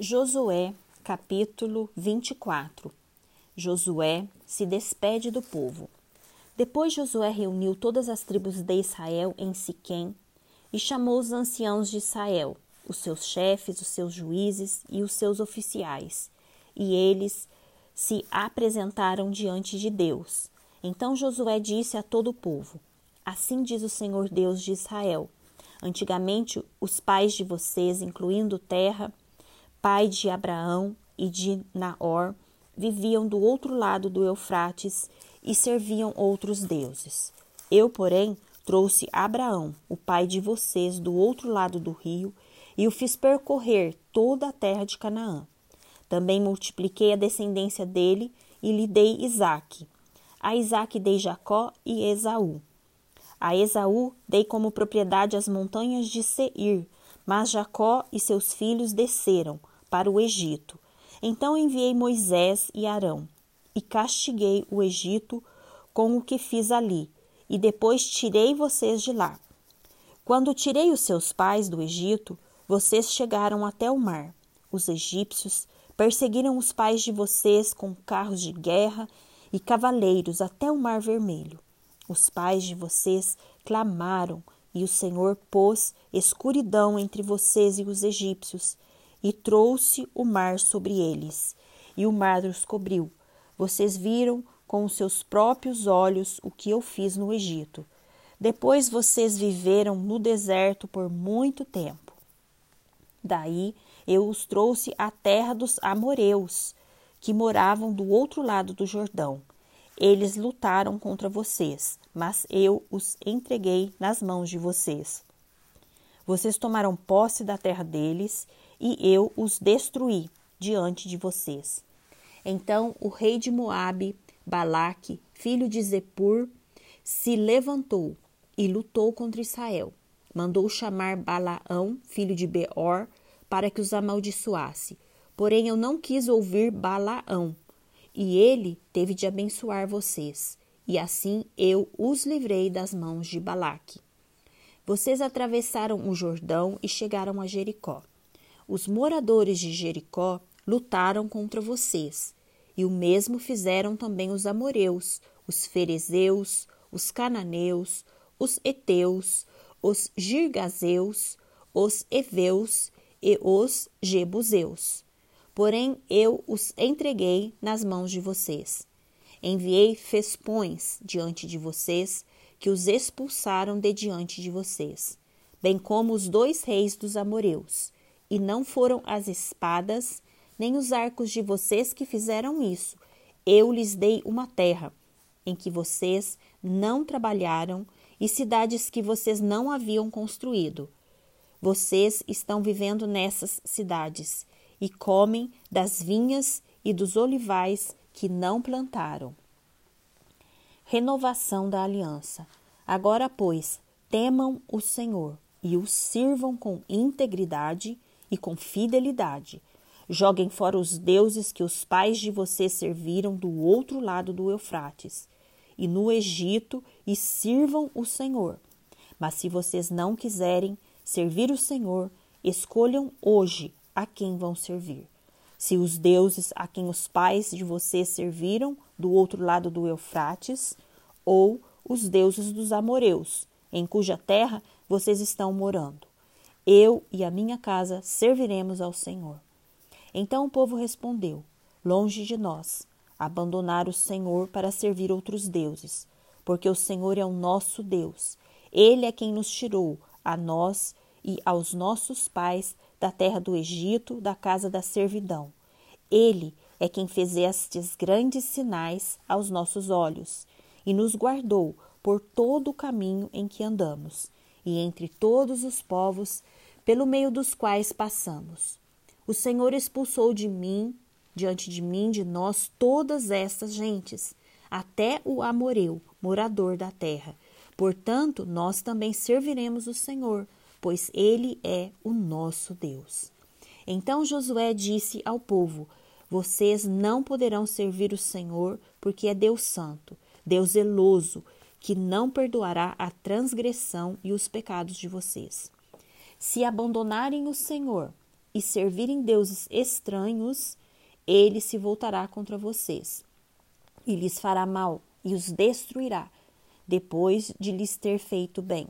Josué, capítulo 24. Josué se despede do povo. Depois Josué reuniu todas as tribos de Israel em Siquém e chamou os anciãos de Israel, os seus chefes, os seus juízes e os seus oficiais, e eles se apresentaram diante de Deus. Então Josué disse a todo o povo: Assim diz o Senhor Deus de Israel: Antigamente os pais de vocês, incluindo Terra, pai de Abraão e de Naor, viviam do outro lado do Eufrates e serviam outros deuses. Eu, porém, trouxe Abraão, o pai de vocês, do outro lado do rio e o fiz percorrer toda a terra de Canaã. Também multipliquei a descendência dele e lhe dei Isaque. A Isaque dei Jacó e Esaú. A Esaú dei como propriedade as montanhas de Seir, mas Jacó e seus filhos desceram para o Egito. Então enviei Moisés e Arão, e castiguei o Egito com o que fiz ali, e depois tirei vocês de lá. Quando tirei os seus pais do Egito, vocês chegaram até o mar. Os egípcios perseguiram os pais de vocês com carros de guerra e cavaleiros até o mar vermelho. Os pais de vocês clamaram e o Senhor pôs escuridão entre vocês e os egípcios, e trouxe o mar sobre eles, e o mar os cobriu. Vocês viram com os seus próprios olhos o que eu fiz no Egito. Depois vocês viveram no deserto por muito tempo. Daí eu os trouxe à terra dos amoreus, que moravam do outro lado do Jordão. Eles lutaram contra vocês, mas eu os entreguei nas mãos de vocês. Vocês tomaram posse da terra deles e eu os destruí diante de vocês. Então o rei de Moabe, Balaque, filho de Zepur, se levantou e lutou contra Israel. Mandou chamar Balaão, filho de Beor, para que os amaldiçoasse. Porém eu não quis ouvir Balaão, e ele teve de abençoar vocês, e assim eu os livrei das mãos de Balaque. Vocês atravessaram o Jordão e chegaram a Jericó. Os moradores de Jericó lutaram contra vocês, e o mesmo fizeram também os amoreus, os ferezeus, os cananeus, os heteus, os girgazeus, os eveus e os jebuseus porém eu os entreguei nas mãos de vocês. Enviei fespões diante de vocês, que os expulsaram de diante de vocês, bem como os dois reis dos amoreus. E não foram as espadas, nem os arcos de vocês que fizeram isso. Eu lhes dei uma terra, em que vocês não trabalharam, e cidades que vocês não haviam construído. Vocês estão vivendo nessas cidades e comem das vinhas e dos olivais que não plantaram. Renovação da aliança. Agora, pois, temam o Senhor e o sirvam com integridade e com fidelidade. Joguem fora os deuses que os pais de vocês serviram do outro lado do Eufrates e no Egito e sirvam o Senhor. Mas se vocês não quiserem servir o Senhor, escolham hoje a quem vão servir. Se os deuses a quem os pais de vocês serviram do outro lado do Eufrates, ou os deuses dos amoreus, em cuja terra vocês estão morando. Eu e a minha casa serviremos ao Senhor. Então o povo respondeu: Longe de nós, abandonar o Senhor para servir outros deuses, porque o Senhor é o nosso Deus. Ele é quem nos tirou, a nós e aos nossos pais, da terra do Egito, da casa da servidão. Ele é quem fez estes grandes sinais aos nossos olhos e nos guardou por todo o caminho em que andamos e entre todos os povos pelo meio dos quais passamos. O Senhor expulsou de mim, diante de mim, de nós, todas estas gentes, até o Amoreu, morador da terra. Portanto, nós também serviremos o Senhor, pois ele é o nosso Deus. Então Josué disse ao povo: Vocês não poderão servir o Senhor, porque é Deus santo, Deus zeloso, que não perdoará a transgressão e os pecados de vocês. Se abandonarem o Senhor e servirem deuses estranhos, ele se voltará contra vocês e lhes fará mal e os destruirá, depois de lhes ter feito bem.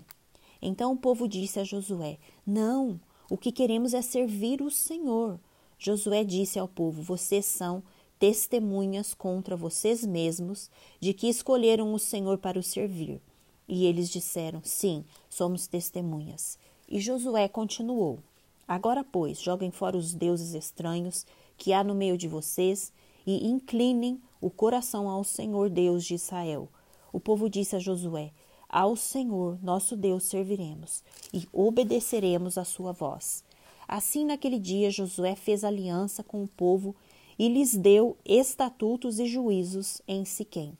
Então o povo disse a Josué: Não, o que queremos é servir o Senhor. Josué disse ao povo: Vocês são testemunhas contra vocês mesmos de que escolheram o Senhor para o servir. E eles disseram: Sim, somos testemunhas. E Josué continuou: Agora, pois, joguem fora os deuses estranhos que há no meio de vocês e inclinem o coração ao Senhor Deus de Israel. O povo disse a Josué: Ao Senhor nosso Deus serviremos e obedeceremos à sua voz. Assim, naquele dia, Josué fez aliança com o povo e lhes deu estatutos e juízos em Siquém.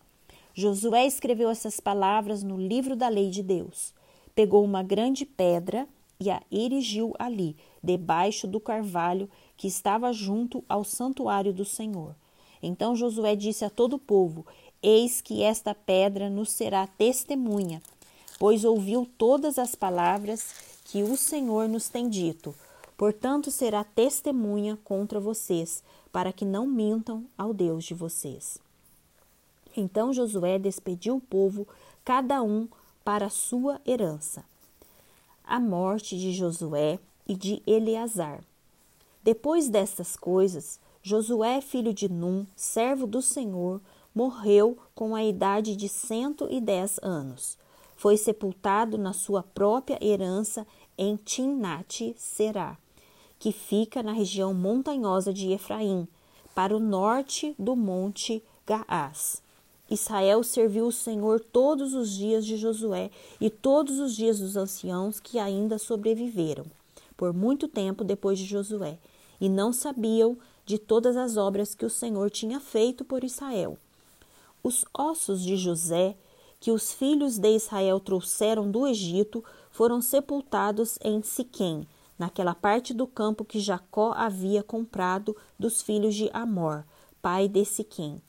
Josué escreveu essas palavras no livro da lei de Deus. Pegou uma grande pedra e a erigiu ali, debaixo do carvalho que estava junto ao santuário do Senhor. Então Josué disse a todo o povo: Eis que esta pedra nos será testemunha, pois ouviu todas as palavras que o Senhor nos tem dito. Portanto, será testemunha contra vocês, para que não mintam ao Deus de vocês. Então Josué despediu o povo, cada um para a sua herança. A morte de Josué e de Eleazar. Depois destas coisas, Josué, filho de Num, servo do Senhor, morreu com a idade de cento e dez anos. Foi sepultado na sua própria herança em Timnate Será que fica na região montanhosa de Efraim, para o norte do monte Gaás. Israel serviu o Senhor todos os dias de Josué e todos os dias dos anciãos que ainda sobreviveram, por muito tempo depois de Josué, e não sabiam de todas as obras que o Senhor tinha feito por Israel. Os ossos de José, que os filhos de Israel trouxeram do Egito, foram sepultados em Siquém, naquela parte do campo que Jacó havia comprado dos filhos de Amor, pai de Siquém,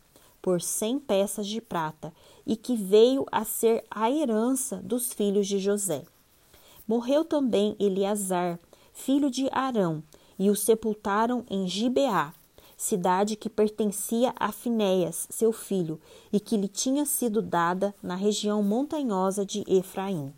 por cem peças de prata, e que veio a ser a herança dos filhos de José. Morreu também Eleazar, filho de Arão, e o sepultaram em Gibeá, cidade que pertencia a Finéias, seu filho, e que lhe tinha sido dada na região montanhosa de Efraim.